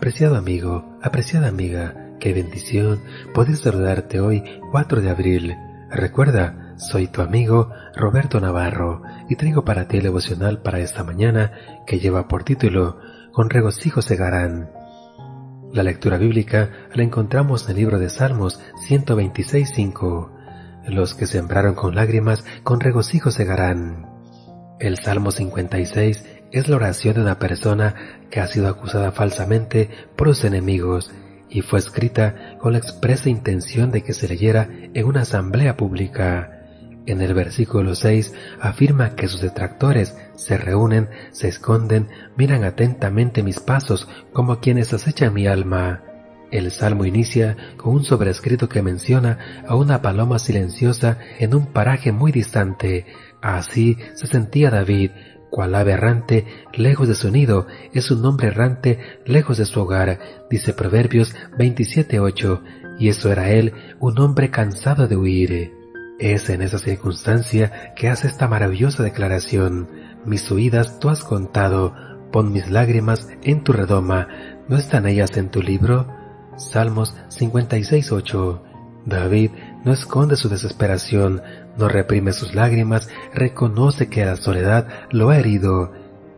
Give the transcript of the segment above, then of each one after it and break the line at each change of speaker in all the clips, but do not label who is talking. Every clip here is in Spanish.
Apreciado amigo, apreciada amiga, qué bendición poder saludarte hoy 4 de abril. Recuerda, soy tu amigo Roberto Navarro y traigo para ti el devocional para esta mañana que lleva por título Con regocijo segarán. La lectura bíblica la encontramos en el libro de Salmos 126.5. Los que sembraron con lágrimas, con regocijo segarán. El Salmo 56 es la oración de una persona que ha sido acusada falsamente por sus enemigos y fue escrita con la expresa intención de que se leyera en una asamblea pública. En el versículo 6 afirma que sus detractores se reúnen, se esconden, miran atentamente mis pasos como quienes acechan mi alma. El salmo inicia con un sobrescrito que menciona a una paloma silenciosa en un paraje muy distante. Así se sentía David, cual ave errante lejos de su nido, es un hombre errante lejos de su hogar, dice Proverbios 27.8, y eso era él, un hombre cansado de huir. Es en esa circunstancia que hace esta maravillosa declaración, mis huidas tú has contado, pon mis lágrimas en tu redoma, ¿no están ellas en tu libro? Salmos 56.8 David no esconde su desesperación, no reprime sus lágrimas, reconoce que la soledad lo ha herido.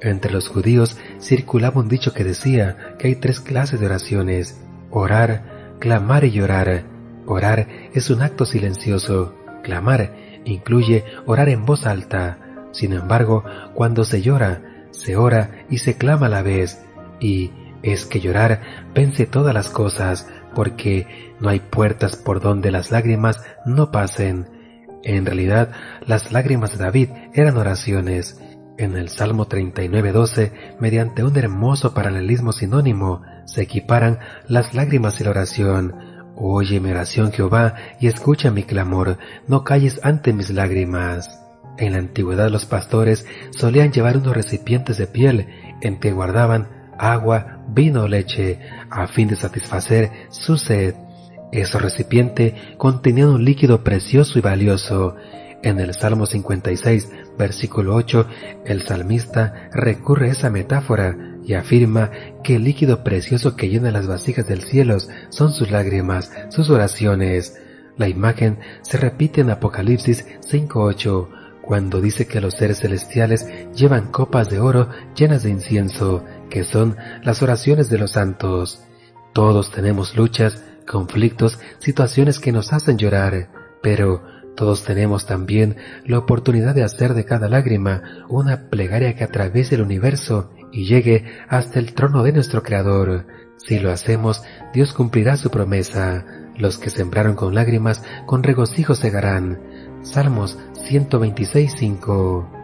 Entre los judíos circulaba un dicho que decía que hay tres clases de oraciones, orar, clamar y llorar. Orar es un acto silencioso, clamar incluye orar en voz alta. Sin embargo, cuando se llora, se ora y se clama a la vez, y es que llorar vence todas las cosas, porque no hay puertas por donde las lágrimas no pasen. En realidad, las lágrimas de David eran oraciones. En el Salmo 39.12, mediante un hermoso paralelismo sinónimo, se equiparan las lágrimas y la oración. Oye mi oración Jehová y escucha mi clamor, no calles ante mis lágrimas. En la antigüedad los pastores solían llevar unos recipientes de piel en que guardaban agua, vino o leche, a fin de satisfacer su sed. Ese recipiente contenía un líquido precioso y valioso. En el Salmo 56, versículo 8, el salmista recurre a esa metáfora y afirma que el líquido precioso que llena las vasijas del cielo son sus lágrimas, sus oraciones. La imagen se repite en Apocalipsis 5.8, cuando dice que los seres celestiales llevan copas de oro llenas de incienso, que son las oraciones de los santos. Todos tenemos luchas, conflictos, situaciones que nos hacen llorar, pero todos tenemos también la oportunidad de hacer de cada lágrima una plegaria que atraviese el universo y llegue hasta el trono de nuestro Creador. Si lo hacemos, Dios cumplirá su promesa. Los que sembraron con lágrimas, con regocijo segarán. Salmos 126.5.